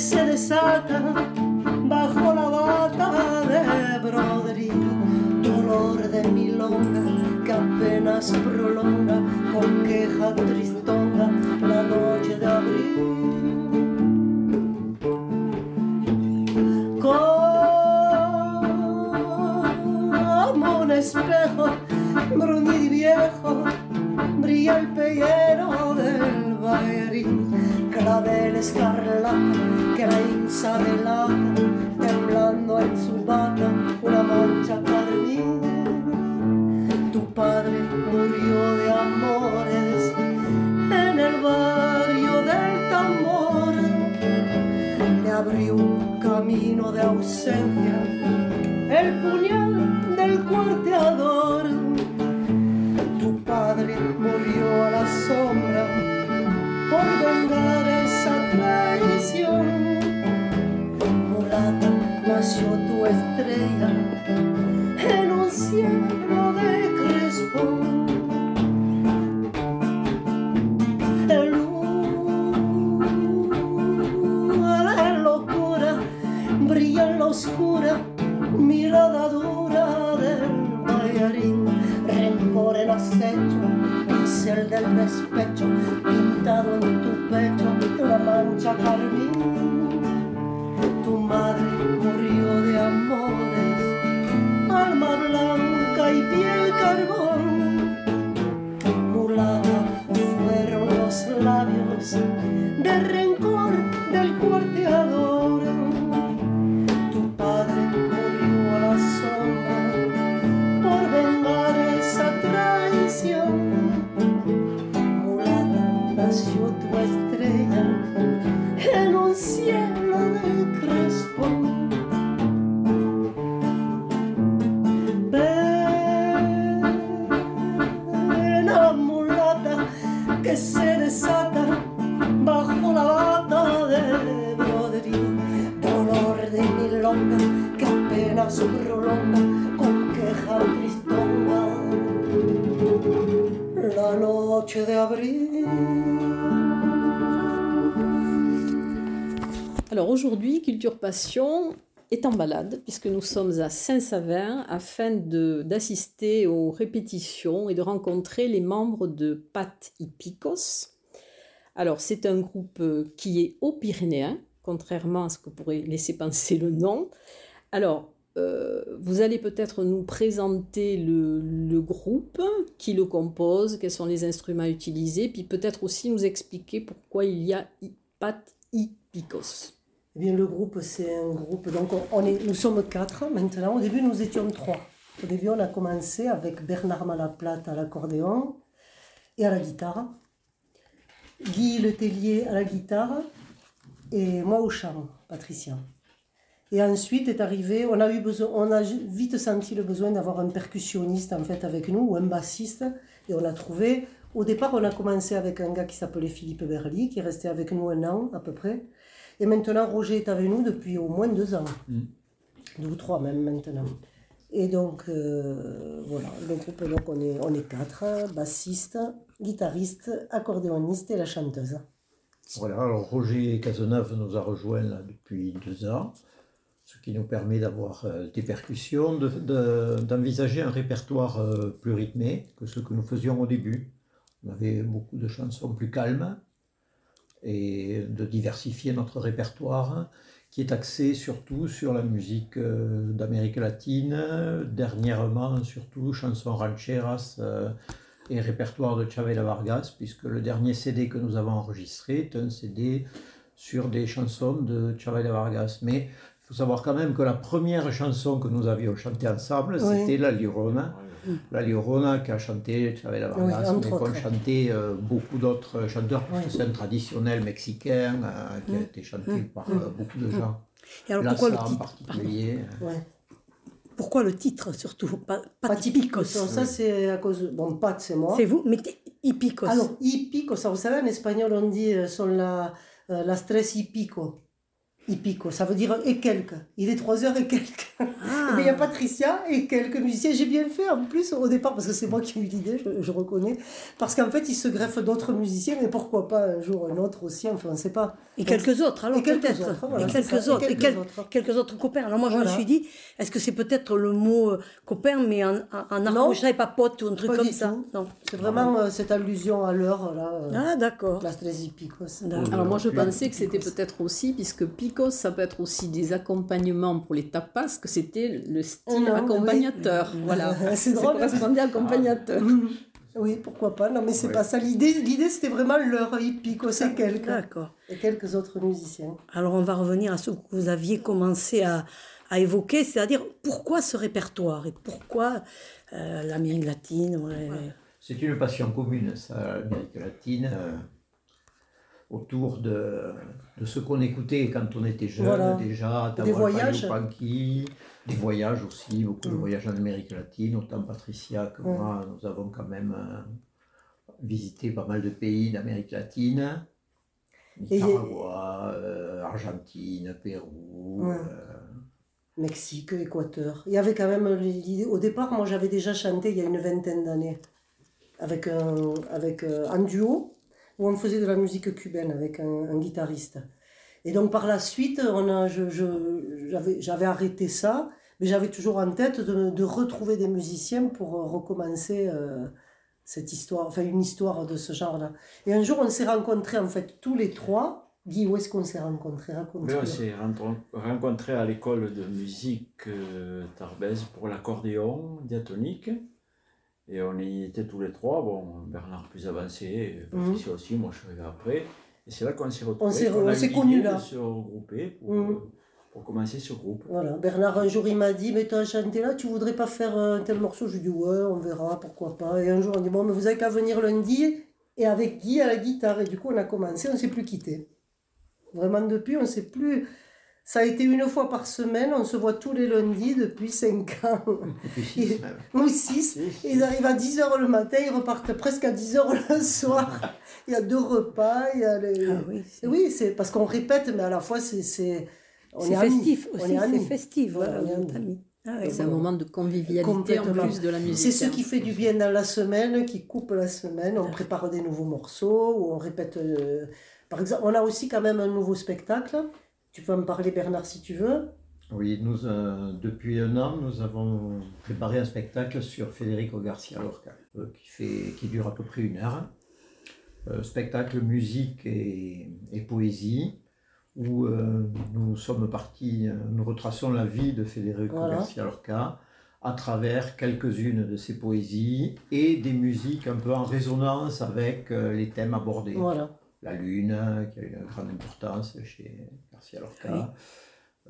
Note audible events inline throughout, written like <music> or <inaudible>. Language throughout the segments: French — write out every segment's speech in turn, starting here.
Se desata est en balade puisque nous sommes à Saint-Savin afin d'assister aux répétitions et de rencontrer les membres de Pat Hippicos. Alors c'est un groupe euh, qui est aux Pyrénéens, contrairement à ce que pourrait laisser penser le nom. Alors euh, vous allez peut-être nous présenter le, le groupe, qui le compose, quels sont les instruments utilisés, puis peut-être aussi nous expliquer pourquoi il y a Pat Hippicos. Bien, le groupe, c'est un groupe. Donc, on- on est, nous sommes quatre maintenant. Au début, nous étions trois. Au début, on a commencé avec Bernard Malaplate à l'accordéon et à la guitare, Guy Letellier à la guitare et moi au chant, Patricia. Et ensuite est arrivé, on a eu besoin, on a vite senti le besoin d'avoir un percussionniste en fait avec nous ou un bassiste et on a trouvé. Au départ, on a commencé avec un gars qui s'appelait Philippe Berly, qui est resté avec nous un an à peu près. Et maintenant, Roger est avec nous depuis au moins deux ans. Deux ou trois même maintenant. Et donc, euh, voilà, le groupe, donc on est, on est quatre, bassiste, guitariste, accordéoniste et la chanteuse. Voilà, alors Roger Cazeneuve nous a rejoints là depuis deux ans, ce qui nous permet d'avoir euh, des percussions, de- de- d'envisager un répertoire euh, plus rythmé que ce que nous faisions au début. On avait beaucoup de chansons plus calmes et de diversifier notre répertoire qui est axé surtout sur la musique euh, d'Amérique latine, dernièrement surtout chansons rancheras euh, et répertoire de Chavela Vargas, puisque le dernier CD que nous avons enregistré est un CD sur des chansons de Chavela Vargas. Mais il faut savoir quand même que la première chanson que nous avions chantée ensemble, Oui. c'était La Lirona. La Llorona qui a chanté Chavela Vargas, Oui, mais qu'ont autres. chanté euh, beaucoup d'autres chanteurs, parce que Oui. c'est un traditionnel mexicain euh, qui a Mm. été chanté Mm. par euh, beaucoup de gens. Et alors pourquoi le Lassa en titre particulier. Ouais. Pourquoi le titre surtout Pas, pas Pas typicos. Ça, c'est à cause. de- Bon, Pat, c'est moi. C'est vous, mais hipicos. Alors, hipico, ça vous savez, en espagnol, on dit euh, son la, euh, las tres y pico. Y pico, ça veut dire et quelques. Il est 3 heures et quelques. Ah. <laughs> Mais il y a Patricia et quelques musiciens. J'ai bien fait en plus au départ, parce que c'est moi qui ai eu l'idée, je, je reconnais. Parce qu'en fait, il se greffe d'autres musiciens, mais pourquoi pas un jour un autre aussi, enfin, on ne sait pas. Et quelques autres, alors Et quelques peut-être. voilà, et quelques et autres. Et quelques quel- autres. quelques autres copains. Alors moi, je me suis dit, est-ce que c'est peut-être le mot euh, copain, mais en, en, arrochage, pas pote ou un truc Pas comme du ça? tout. Non. C'est vraiment euh, cette allusion à l'heure, là. euh, Ah, d'accord. D'accord. Alors moi je pensais que c'était peut-être aussi, puisque ça peut être aussi des accompagnements pour les tapas, que c'était le style Non, accompagnateur. <laughs> Voilà. C'est Ça drôle. correspondait à accompagnateur. Mhm. Oui, pourquoi pas. Non, mais c'est Ouais. pas ça. L'idée, l'idée c'était vraiment l'heure hippico, c'est quelques. D'accord. Et quelques autres musiciens. Alors on va revenir à ce que vous aviez commencé à, à évoquer, c'est-à-dire pourquoi ce répertoire et pourquoi euh, l'Amérique latine ouais, C'est une passion commune, ça, l'Amérique latine, euh, autour de, de ce qu'on écoutait quand on était jeune, Voilà. déjà, Des voyages. Panky, des voyages aussi, beaucoup de Mm. voyages en Amérique latine, autant Patricia que Mm. moi, nous avons quand même euh, visité pas mal de pays d'Amérique latine, Et- Nicaragua, euh, Argentine, Pérou. Ouais. euh, Mexique, Équateur. Il y avait quand même l'idée. Au départ, moi j'avais déjà chanté il y a une vingtaine d'années. Avec un, avec, euh, un duo où on faisait de la musique cubaine avec un, guitariste. Et donc par la suite, on a, j'avais, arrêté ça, mais j'avais toujours en tête de, retrouver des musiciens pour euh, recommencer euh, cette histoire, enfin une histoire de ce genre-là. Et un jour, on s'est rencontrés en fait tous les trois. Guy, où est-ce qu'on s'est rencontrés? Mais on s'est rencontrés à l'école de musique euh, Tarbes pour l'accordéon diatonique. Et on y était tous les trois. Bon, Bernard plus avancé, Patricia aussi, moi je suis arrivé après. Et c'est là qu'on s'est retrouvés. Mhm. s'est- on a s'est connus là. de se regrouper pour, Mhm. euh, pour commencer ce groupe. Voilà, Bernard un jour il m'a dit mais toi chanté là tu voudrais pas faire un tel morceau? Je lui ai dit ouais on verra pourquoi pas et un jour on dit bon mais vous avez qu'à venir lundi et avec Guy à la guitare et du coup on a commencé on s'est plus quitté vraiment depuis on s'est plus ça a été une fois par semaine on se voit tous les lundis depuis 5 ans ou 6 ils arrivent à 10h le matin ils repartent presque à 10h le soir <laughs> il y a deux repas il y a les... Ah oui, c'est oui c'est parce qu'on répète mais à la fois c'est c'est on c'est est amis. festif On aussi, est amis. c'est festif. Voilà, Voilà, on est amis. amis. Ah oui, C'est un moment de convivialité en plus de la musique. C'est ce qui fait du bien dans la semaine, qui coupe la semaine. On prépare des nouveaux morceaux, ou on répète. euh, Par exemple, on a aussi quand même un nouveau spectacle. Tu peux en parler, Bernard, si tu veux. Oui, nous, euh, depuis un an, nous avons préparé un spectacle sur Federico Garcia Lorca, euh, qui, fait, qui dure à peu près une heure. Euh, spectacle musique et, et poésie, où nous sommes partis, nous retraçons la vie de Federico Voilà. Garcia Lorca à travers quelques-unes de ses poésies et des musiques un peu en résonance avec les thèmes abordés Voilà. La lune, qui a une grande importance chez Garcia Lorca.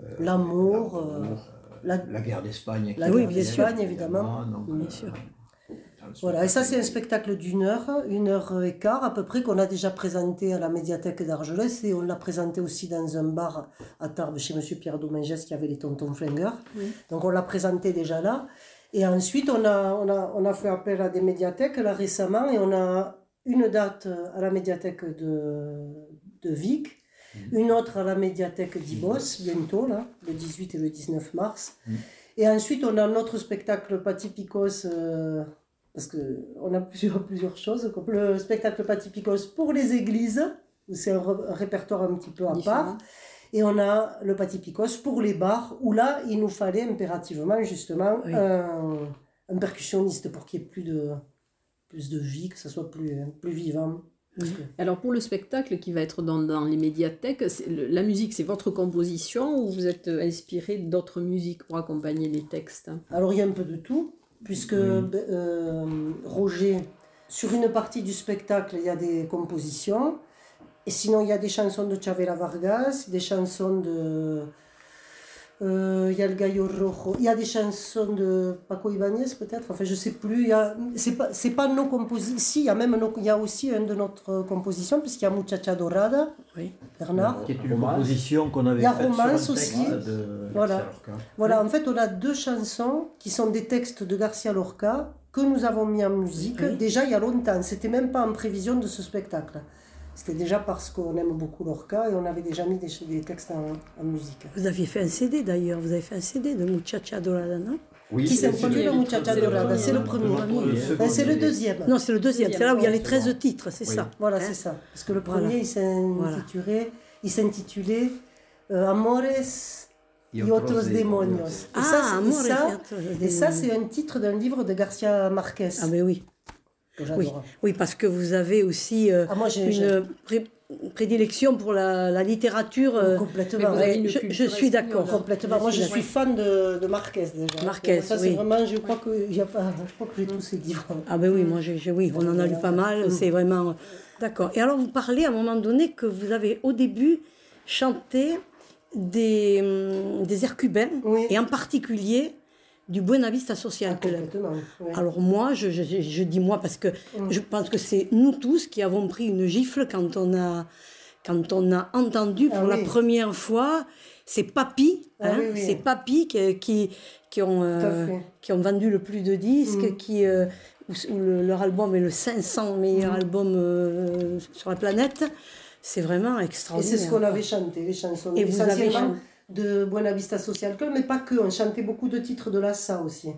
Euh, L'amour, euh, euh, la- la... guerre d'Espagne. la guerre d'Espagne, évidemment. donc, Bien euh, sûr. Voilà, et ça c'est un spectacle. spectacle d'une heure, une heure et quart à peu près, qu'on a déjà présenté à la médiathèque d'Argelès et on l'a présenté aussi dans un bar à Tarbes chez Monsieur Pierre Domingès qui avait les tontons flingueurs. Oui. Donc on l'a présenté déjà là. Et ensuite on a, on, a, on a fait appel à des médiathèques là récemment et on a une date à la médiathèque de, de Vic, Mhm. une autre à la médiathèque d'Ibos bientôt, là, le 18 et le 19 mars. Mhm. Et ensuite on a notre spectacle Patipicos. euh, parce qu'on a plusieurs, <laughs> plusieurs choses, comme le spectacle Patipicos pour les églises, où c'est un, re- un répertoire un petit peu à Différent. part, et on a le Patipicos pour les bars, où là, il nous fallait impérativement, justement, Oui. un, un percussionniste pour qu'il y ait plus de, plus de vie, que ça soit plus, plus vivant. Alors pour le spectacle qui va être dans, dans les médiathèques, le- la musique c'est votre composition ou vous êtes euh, inspiré d'autres musiques pour accompagner les textes? Alors il y a un peu de tout, puisque ben, euh, Roger, sur une partie du spectacle, il y a des compositions, et sinon il y a des chansons de Chavela Vargas, des chansons de, Euh, Il y a le Gallo Rojo. Il y a des chansons de Paco Ibáñez peut-être. Enfin, je sais plus. Il y a. C'est pas. C'est pas nos compositions. Si, il y a même. Il y a aussi une de notre composition puisqu'il y a Muchacha Dorada. Oui. Bernard. Qui est une Romance. composition qu'on avait Il y a Romance aussi. de Voilà. Garcia Lorca. Voilà. En fait, on a deux chansons qui sont des textes de Garcia Lorca que nous avons mis en musique Oui. déjà il y a longtemps. C'était même pas en prévision de ce spectacle. C'était déjà parce qu'on aime beaucoup Lorca et on avait déjà mis des, des textes en, en musique. Vous aviez fait un CD d'ailleurs, vous avez fait un CD de Muchacha Dorada, non? Oui, Qui c'est- s'introduit le Muchacha le Dorada premier, C'est le premier. Le Ben, c'est le deuxième. Non, c'est le deuxième, c'est là où il y a les Deuxième. 13 titres, c'est Oui. ça. Voilà, Hein c'est ça. Parce que le premier, il s'intitulait, il s'intitulait euh, Amores y otros demonios. Et Ah, ça, c'est- et Amores ça- c'est un titre d'un livre de Garcia Marquez Ah ben oui, que oui, j'adore. oui, parce que vous avez aussi euh, Ah, moi, une pré- prédilection pour la, la littérature. euh, complètement. Avez je, je suis d'accord. Complètement. Moi, je suis fan de, de Marquez déjà. Marquez, ça, c'est oui. vraiment. Je crois que y a pas. Je crois que j'ai tous ces livres. Ah ben oui, moi, j'ai- j'ai- oui, on en a lu pas mal, c'est vraiment... D'accord. Et alors, vous parlez à un moment donné que vous avez au début chanté des, hum, des airs cubains, Oui. et en particulier du Buena Vista Social Ah, Club. Alors moi, je, je, je- je dis moi parce que Mm. je pense que c'est nous tous qui avons pris une gifle quand on a, quand on a entendu pour Ah la oui. première fois ces papis, Ah hein, oui, oui. qui, qui, qui ont, euh, qui ont vendu le plus de disques, Mm. qui, euh, où, où le- leur album est le 500 meilleur Mm. album euh, sur la planète. C'est vraiment Et extraordinaire. c'est ce qu'on avait chanté, les chansons. Et vous avez chanté- de Buena Vista Social Club, mais pas que. On chantait beaucoup de titres de Lassa aussi.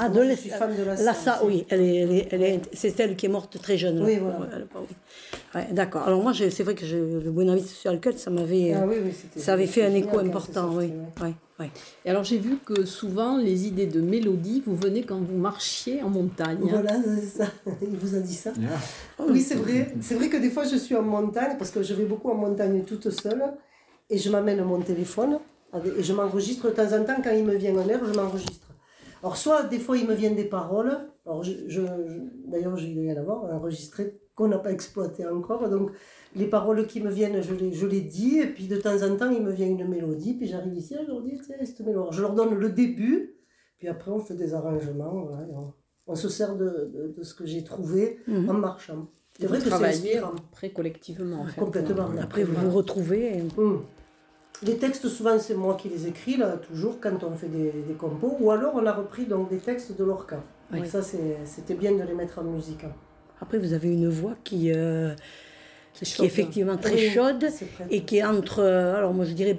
Ah, de Moi, je l'Es- suis fan de Lassa. Lassa, aussi. oui, elle est, elle est, elle est- c'est elle qui est morte très jeune. là. Oui, voilà. Ouais, D'accord. Alors moi, c'est vrai que je, le Buena Vista Social Club, ça m'avait, Ah oui, oui, c'était- ça avait fait un écho important, oui. sorti, ouais. Ouais, ouais. Et alors j'ai vu que souvent les idées de mélodie vous venaient quand vous marchiez en montagne. Voilà, c'est ça. Il vous a dit ça. Ah. Oui, c'est vrai. C'est vrai que des fois, je suis en montagne, parce que je vais beaucoup en montagne toute seule, et je m'amène mon téléphone, et je m'enregistre de temps en temps, quand il me vient un air, je m'enregistre. Alors, soit des fois, il me vient des paroles, alors je, je- je- d'ailleurs, j'ai eu à avoir enregistré, qu'on n'a pas exploité encore, donc les paroles qui me viennent, je les, je les dis, et puis de temps en temps, il me vient une mélodie, puis j'arrive ici, je leur dis, tiens, cette mélodie. Alors, Je leur donne le début, puis après, on fait des arrangements, voilà, on, on se sert de, de- de ce que j'ai trouvé Mhm. en marchant. C'est vrai que c'est inspirant. après collectivement. en fait. Complètement. Après, vous vous retrouvez. et- Hum. Les textes, souvent, c'est moi qui les écris, là, toujours, quand on fait des, des compos. Ou alors, on a repris donc, des textes de Lorca. Oui. Donc ça, c'était bien de les mettre en musique. hein. Après, vous avez une voix qui, euh, qui chaude. est effectivement très Oui, chaude et qui est entre, euh, alors moi je dirais,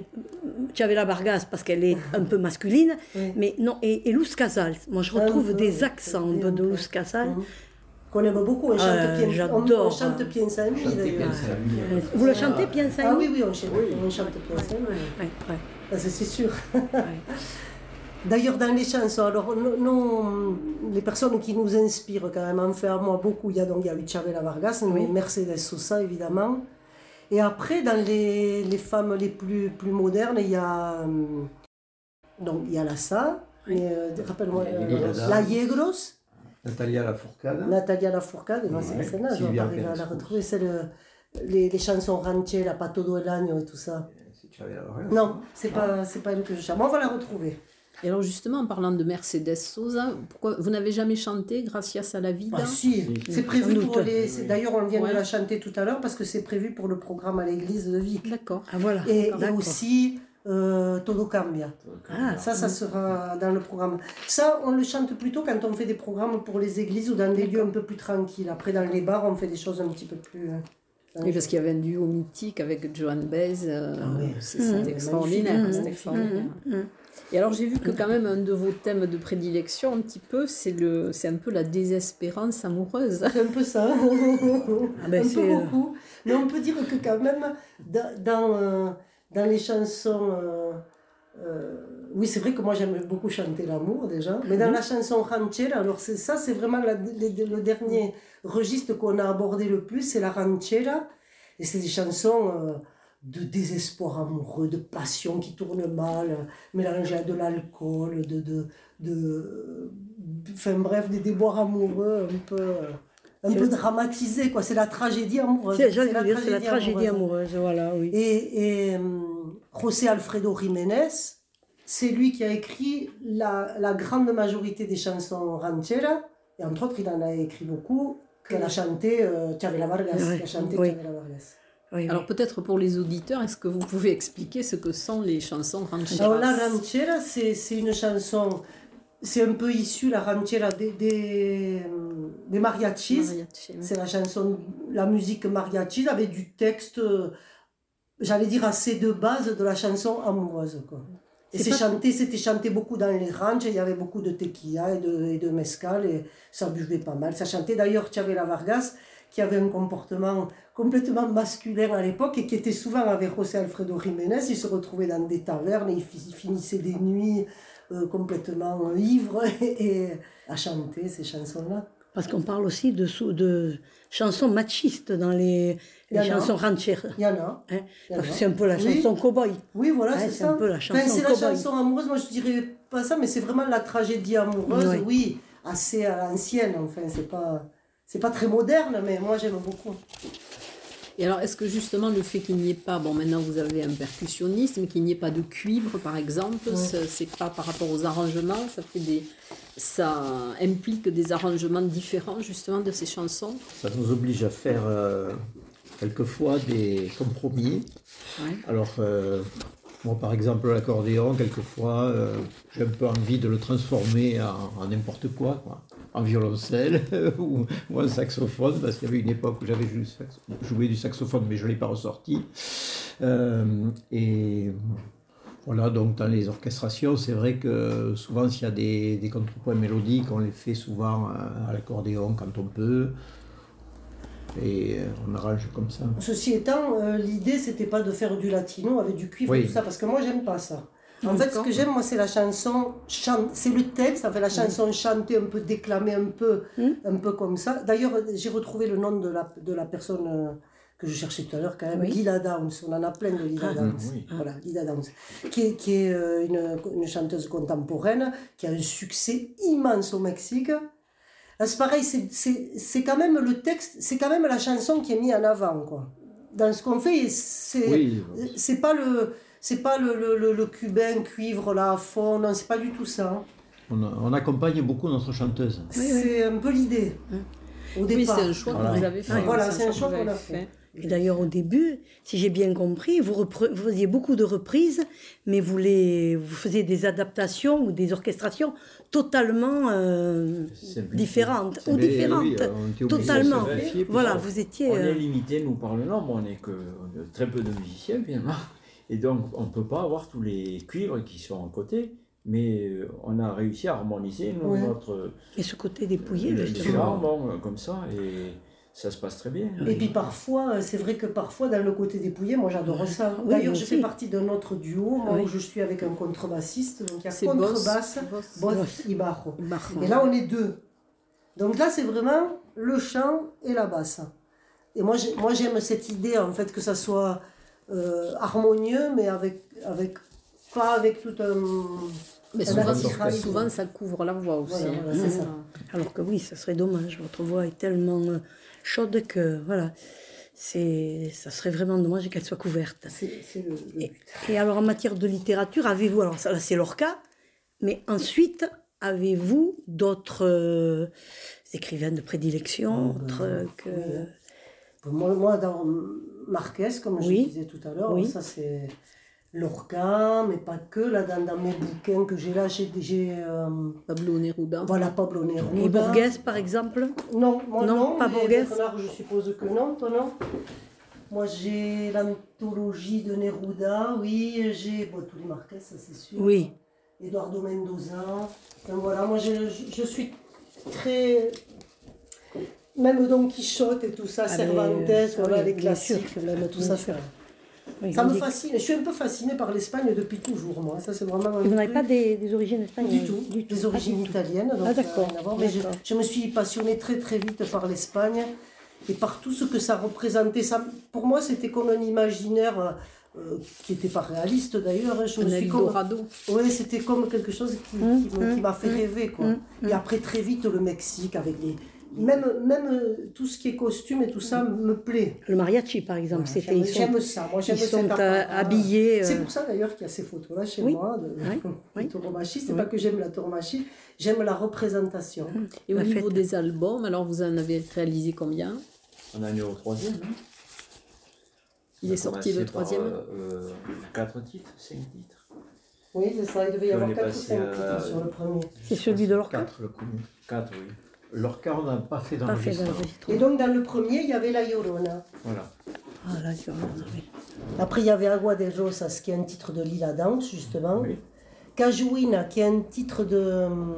la Bargas parce qu'elle est un peu masculine, Oui. mais non, et, et Luz Casals. Moi je Un retrouve des accents de peu. Luz Casals. Hum. Qu'on aime beaucoup, on chante Euh, Pien- on- j'adore, On, chante hein. Piensa en en Euh, Vous le chantez, Piensa Ah oui, oui, on chante, on chante Piensa en. Ouais, c'est sûr. ouais. <laughs> D'ailleurs, dans les chansons, alors, nous, nous, les personnes qui nous inspirent quand même, en fait, à moi, beaucoup, il y a donc il y a Vargas, Oui. Mercedes Sosa, évidemment. Et après, dans les, les femmes les plus, plus modernes, il y a, hum, donc, il y a Lassa, mais, euh, rappelle-moi, euh. La Yegros, Natalia Lafourcade. Natalia Lafourcade, moi, c'est vais Sylvia pas arriver à la retrouver, c'est le, les, les chansons ranchées, la Pato do El Año et tout ça. Non, c'est pas, c'est pas elle que je chante. On va la retrouver. Et alors justement, en parlant de Mercedes Sosa, pourquoi vous n'avez jamais chanté Gracias a la vida? Ah si, Si, c'est prévu pour les... c'est- D'ailleurs, on vient Ouais. de la chanter tout à l'heure parce que c'est prévu pour le programme à l'église de Vic. D'accord. Ah voilà. Et, et D'accord. aussi euh, Todo Cambia. Ah, Ça, ça sera dans le programme. Ça, on le chante plutôt quand on fait des programmes pour les églises ou dans des lieux un peu plus tranquilles. Après, dans les bars, on fait des choses un petit peu plus... euh, Oui, parce qu'il y avait un duo mythique avec Joan Baez. euh, Ah oui. c'est-. C'était extraordinaire. Magnifique. c'était Mhm. extraordinaire. Mhm. Et alors j'ai vu que quand même un de vos thèmes de prédilection, un petit peu, c'est le, c'est un peu la désespérance amoureuse. C'est un peu ça. Ah ben, un peu c'est, euh, beaucoup. Mais on peut dire que quand même, dans, dans, euh, dans les chansons... euh, euh, oui, c'est vrai que moi j'aime beaucoup chanter l'amour déjà, mais dans la chanson ranchera, alors c'est ça, c'est vraiment la- le, le dernier registre qu'on a abordé le plus, c'est la ranchera, et c'est des chansons euh, de désespoir amoureux, de passion qui tourne mal, mélangées à de l'alcool, de, de, de, enfin bref, des déboires amoureux un peu, un peu dramatisés, quoi. C'est la tragédie amoureuse. C'est, la tragédie amoureuse. amoureuse, voilà, oui. Et, et hum, José Alfredo Jiménez, c'est lui qui a écrit la, la grande majorité des chansons rancheras, et entre autres, il en a écrit beaucoup, qu'elle a chanté euh, Chavela Vargas, qui a chanté oui. Chavela Vargas. Oui, Alors peut-être pour les auditeurs, est-ce que vous pouvez expliquer ce que sont les chansons rancheras? Alors la ranchera, c'est c'est une chanson, c'est un peu issu, la ranchera, des, des, des mariachis. Mariachi, oui. C'est la chanson, la musique mariachi avec du texte, euh, j'allais dire assez de base de la chanson amoureuse. Quoi. Et C'est chanté, c'était chanté beaucoup dans les ranchs, il y avait beaucoup de tequila et de, et de mezcal, et ça buvait pas mal. Ça chantait d'ailleurs Chavela Vargas, qui avait un comportement complètement masculin à l'époque et qui était souvent avec José Alfredo Jiménez. Il se retrouvait dans des tavernes, et il fi- il finissait des nuits euh, complètement ivre <laughs> et, à chanter ces chansons-là. Parce qu'on parle aussi de, chansons machistes dans les, les chansons rancheras. Il y en a. Hein, Il y en parce que c'est un peu la Oui. chanson cow-boy. Oui, voilà, Ouais, c'est un peu la Enfin, chanson c'est la chanson amoureuse, moi je dirais pas ça, mais c'est vraiment la tragédie amoureuse, Oui. oui, assez à l'ancienne, enfin, c'est pas, c'est pas très moderne, mais moi j'aime beaucoup. Et alors, est-ce que justement le fait qu'il n'y ait pas, bon maintenant vous avez un percussionniste, mais qu'il n'y ait pas de cuivre par exemple, Ouais. c'est- pas par rapport aux arrangements, ça fait des, ça implique des arrangements différents justement de ces chansons? Ça nous oblige à faire euh, quelquefois des compromis. Ouais. Alors, euh, moi par exemple, l'accordéon, quelquefois, euh, j'ai un peu envie de le transformer en, n'importe quoi. En violoncelle <laughs> ou, en saxophone, parce qu'il y avait une époque où j'avais joué, du saxophone, mais je ne l'ai pas ressorti. Euh, et voilà, donc dans les orchestrations, c'est vrai que souvent, s'il y a des, contrepoints mélodiques, on les fait souvent à, à l'accordéon quand on peut. Et euh, on arrange comme ça. Ceci étant, euh, l'idée c'était pas de faire du latino avec du cuivre et tout ça, parce que moi j'aime pas ça. En fait, ce que j'aime, moi, c'est la chanson, chan- c'est le texte, en fait, la chanson chantée, un peu déclamée, un peu, Mm. un peu comme ça. D'ailleurs, j'ai retrouvé le nom de la, de la personne euh, que je cherchais tout à l'heure, quand même, Oui. Lila Downs. On en a plein de Lila Ah, Downs. oui. Voilà, Lila Downs. Qui est, qui est euh, une, une chanteuse contemporaine, qui a un succès immense au Mexique. C'est pareil, c'est- c'est c'est quand même le texte, c'est quand même la chanson qui est mise en avant, quoi. Dans ce qu'on fait, c'est Oui, c'est pas le c'est pas le, le, le, le cubain cuivre là à fond, non, c'est pas du tout ça. hein. on, on accompagne beaucoup notre chanteuse. C'est un peu l'idée. Au Oui, départ. c'est un choix Voilà. que vous avez fait. Ah, voilà, c'est un choix qu'on a fait. Et d'ailleurs, au début, si j'ai bien compris, vous, faisiez beaucoup de reprises, mais vous, les, vous faisiez des adaptations ou des orchestrations totalement euh, différentes. Ou différentes. oui, de Totalement. vérifier Voilà, vous étiez... On est euh, limité, nous, par le nombre. On n'est que on est très peu de musiciens, finalement. Et donc, on ne peut pas avoir tous les cuivres qui sont à côté. Mais euh, on a réussi à harmoniser nous, Ouais. notre et ce côté dépouillé, le justement. bon, comme ça. Et ça se passe très bien. Et puis parfois, euh, c'est vrai que parfois dans le côté dépouillé, moi j'adore ça. Oui, D'ailleurs, je aussi. fais partie d'un autre duo, moi Oui. où je suis avec un contrebassiste, donc il y a contrebasse, Boss. boss Boss. et. Et là, on est deux. Donc là, c'est vraiment le chant et la basse. Et moi, j'ai- moi j'aime cette idée, en fait, que ça soit euh, harmonieux, mais avec, avec, pas avec tout un... Mais souvent, ça couvre la voix aussi. Voilà, hein. voilà, c'est ça. Alors que oui, ça serait dommage. Votre voix est tellement euh, chaude que, voilà, c'est, ça serait vraiment dommage qu'elle soit couverte. C'est c'est le, le Et, alors, en matière de littérature, avez-vous, alors ça, là, c'est leur cas, mais ensuite, avez-vous d'autres euh, écrivains de prédilection Oh, ben, autres euh, que... oui. Moi, moi, dans Marquez, comme je disais tout à l'heure, Oui. ça c'est Lorca, mais pas que. Là, dans, dans mes bouquins que j'ai là, j'ai. euh, Pablo Neruda. voilà, Pablo Neruda. Et Borges, par exemple Non, moi Non, non, pas Borges. Bernard, je suppose que non, toi non Moi j'ai l'anthologie de Neruda, oui, j'ai bon, tous les Marquez, ça c'est sûr. Oui. Eduardo Mendoza. Enfin, voilà, moi je, je- je suis très. Même Don Quichotte et tout ça, Ah, Cervantes, voilà, oui, les classiques, même tout ça. sûr. Ça- Oui, me dites- fascine. Je suis un peu fascinée par l'Espagne depuis toujours, moi. Ça, c'est vraiment vous n'avez pas des, des origines espagnoles du tout, du tout. des Ah, origines tout. italiennes. Donc Ah, d'accord. Mais je, me suis passionnée très très vite par l'Espagne et par tout ce que ça représentait. Ça, pour moi, c'était comme un imaginaire euh, qui n'était pas réaliste d'ailleurs. Je Un me suis comme, ouais, c'était comme quelque chose qui, qui me- qui hum, m'a fait hum, rêver. Quoi. hum, Et après, très vite, le Mexique avec les, même, même euh, tout ce qui est costume et tout ça me plaît. Le mariachi, par exemple, Voilà, c'était j'aime- ils sont, J'aime ça. Moi, j'aime ils sont euh, habillés. C'est euh, pour ça d'ailleurs qu'il y a ces photos-là chez Oui. moi de, Oui. <laughs> Oui. tauromachie. C'est Oui. pas que j'aime la tauromachie, j'aime la représentation. Et au La niveau fête. des albums, alors vous en avez réalisé combien? On en est au troisième. hein. Il est sorti le troisième par, euh, quatre titres, cinq titres. Oui, c'est ça. Il devait y avoir 4 ou passé 5 à- titres sur le premier. C'est celui de Lorca Quatre, le. Quatre, oui. Lorca, on n'a pas fait d'enregistrement. Et donc, dans le premier, il y avait La Llorona. Voilà. Ah, vois, oui. Après, il y avait Agua de Rosas, qui est un titre de Lila Downs, justement. Oui. Cajuina, qui est un titre de hum,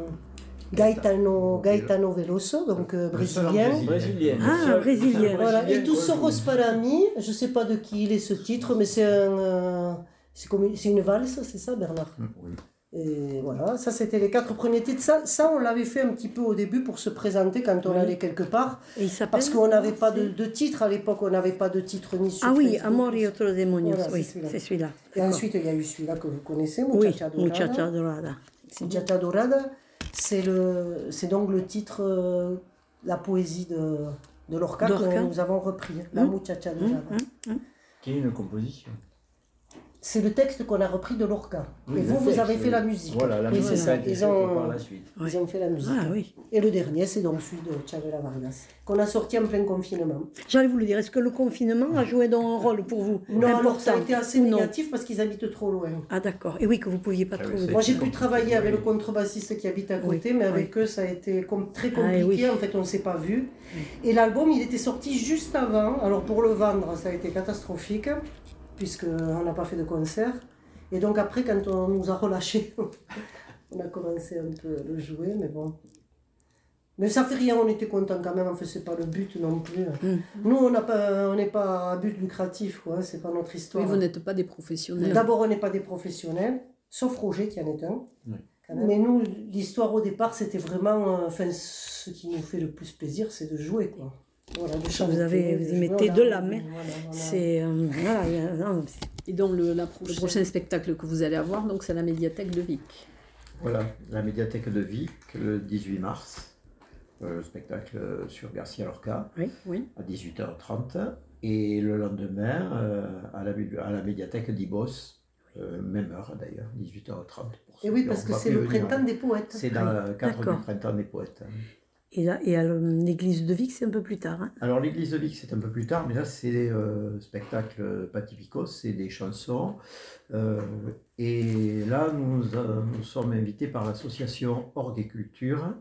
Gaetano, Gaetano Veloso, donc euh, brésilien. Brésil. Brésilien. Ah, brésilien. Voilà. Et Soros joue. Parami, je ne sais pas de qui il est ce titre, mais c'est un, euh, c'est comme une, c'est une valse, c'est ça, Bernard? Oui. Et voilà, ça c'était les quatre premiers titres. Ça, ça on l'avait fait un petit peu au début pour se présenter quand on Oui. allait quelque part, Et il parce qu'on n'avait pas de, de titre à l'époque, on n'avait pas de titre ni sur Ah oui. Amor y otros demonios, Voilà, oui, c'est celui-là. c'est celui-là. Et ensuite, il y a eu celui-là que vous connaissez, oui, Muchacha Dorada. Muchacha Dorada. Muchacha Dorada, c'est donc le titre, euh, la poésie de, de Lorca, Lorca. que nous avons repris, la Hum. Muchacha Hum, Dorada. hum. Qui est une composition? C'est le texte qu'on a repris de Lorca. Oui, Et vous, vous avez fait oui. la musique. Voilà, la musique c'est ça. Ils ont- par la suite. Ils ont fait la musique. Ah oui. Et le dernier, c'est donc celui de Chavela Vargas, qu'on a sorti en plein confinement. J'allais vous le dire, est-ce que le confinement a joué donc un rôle pour vous? Non, alors ça a été assez non négatif parce qu'ils habitent trop loin. Ah d'accord. Et oui, que vous ne pouviez pas Ah trouver. Moi, j'ai pu travailler avec le contrebassiste qui habite à Oui, côté, mais avec eux, ça a été com- très Ah, compliqué. oui. En fait, on ne s'est pas vu. Et l'album, il était sorti juste avant. Alors, pour le vendre, ça a été catastrophique, puisqu'on n'a pas fait de concert. Et donc, après, quand on nous a relâchés, <laughs> on a commencé un peu à le jouer, mais bon. Mais ça fait rien, on était contents quand même, enfin, c'est pas le but non plus. Mm. Nous, on n'a pas- on n'est pas à but lucratif, quoi, c'est pas notre histoire. Oui, vous n'êtes pas des professionnels. D'abord, on n'est pas des professionnels, sauf Roger qui en est un. Oui. Mais nous, l'histoire au départ, c'était vraiment. euh, Enfin, ce qui nous fait le plus plaisir, c'est de jouer, quoi. Voilà, chanter, avez- vous y mettez a- de l'âme, hein. voilà, voilà. C'est euh, voilà, Et donc le, la pro- le prochain spectacle que vous allez avoir, donc c'est la médiathèque de Vic. Voilà, la médiathèque de Vic, le 18 mars. euh, Le spectacle sur Garcia Lorca Oui. à 18h30. Et le lendemain, euh, à, la, à la médiathèque d'Ibos, euh, même heure d'ailleurs, 18h30. pour Et oui, parce que c'est le printemps des poètes. C'est dans le cadre du printemps des poètes. Et, là, et à l'église de Vic, c'est un peu plus tard. hein. Alors l'église de Vic, c'est un peu plus tard, mais là c'est euh, spectacle patipicos, c'est des chansons. Euh, et là, nous, euh, nous sommes invités par l'association Orgue et Culture.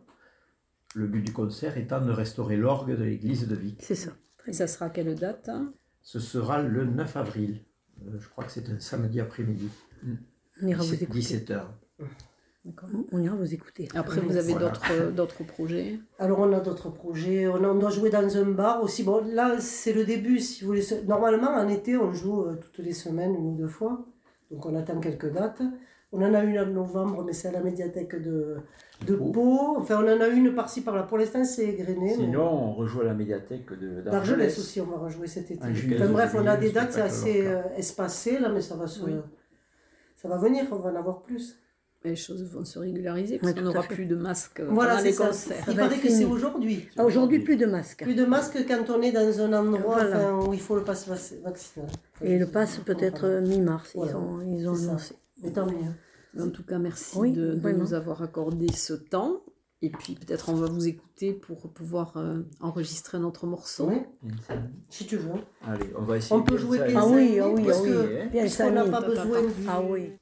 Le but du concert étant de restaurer l'orgue de l'église de Vic. C'est ça. Et ça sera à quelle date hein? Ce sera le 9 avril. Euh, je crois que c'est un samedi après-midi. On ira vous écouter. 17h. On ira vous écouter. Après, vous avez Voilà. d'autres d'autres projets? Alors, on a d'autres projets. On, a- on doit jouer dans un bar aussi. Bon, là, c'est le début, si vous voulez. Normalement, en été, on joue euh, toutes les semaines, une ou deux fois. Donc, on attend quelques dates. On en a une en novembre, mais c'est à la médiathèque de, de Pau. Enfin, on en a une par-ci, par-là. Pour l'instant, c'est égrené. mais- Sinon, on rejoue à la médiathèque de- D'Argelès aussi, on va rejouer cet été. Juillet, Enfin, bref, on a des dates, c'est assez euh, espacé, là, mais ça va, se, Oui. ça va venir, on va en avoir plus. Les choses vont se régulariser parce qu'on n'aura plus de masques euh, Voilà, pendant les ça. concerts. Il paraît que c'est aujourd'hui. Ah, Aujourd'hui, plus de masques. Plus de masques quand on est dans un endroit Voilà. enfin, où il faut le pass vac- vaccinal. Et le passe pas peut-être comment. mi-mars. Ils, ont, ils ont annoncé. Mais tant mieux. Mais En tout cas, merci Oui, de, nous avoir accordé ce temps. Et puis peut-être on va vous écouter pour pouvoir euh, enregistrer notre morceau. Oui, si tu veux. Allez, on va essayer. On peut jouer ça. bien Ah oui, ah oui, parce ah oui. Bien puisqu'on n'a pas besoin. Ah oui.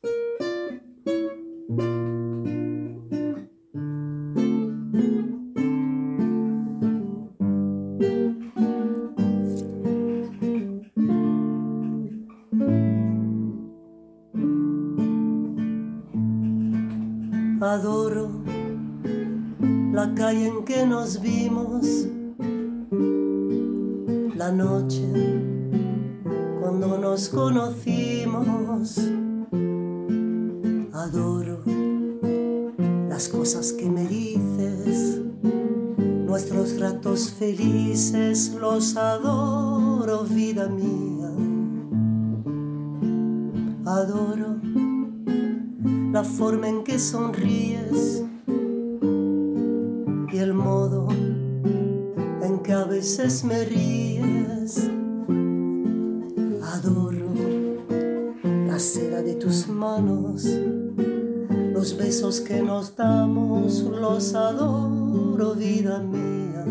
Adoro la calle en que nos vimos, la noche cuando nos conocimos. Adoro las cosas que me dices, nuestros ratos felices, los adoro, vida mía. Adoro la forma en que sonríes y el modo veces me ríes. Besos que nos damos, los adoro, vida mía.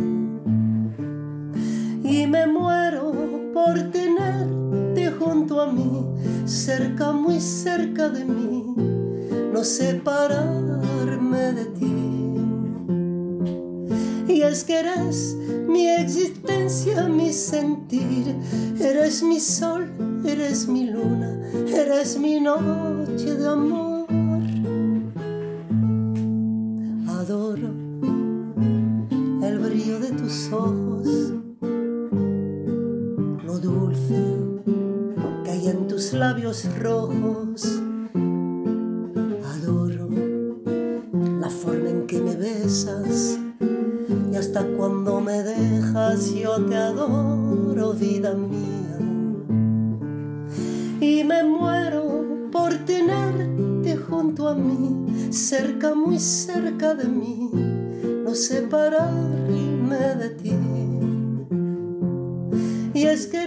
Y me muero por tenerte junto a mí, cerca, muy cerca de mí, no separarme de ti. Y es que eres mi existencia, mi sentir, eres mi sol, eres mi luna, eres mi noche de amor. Adoro la forma en que me besas y hasta cuando me dejas yo te adoro, vida mía. Y me muero por tenerte junto a mí, cerca, muy cerca de mí, no separarme de ti. Y es que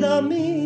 Vida mía.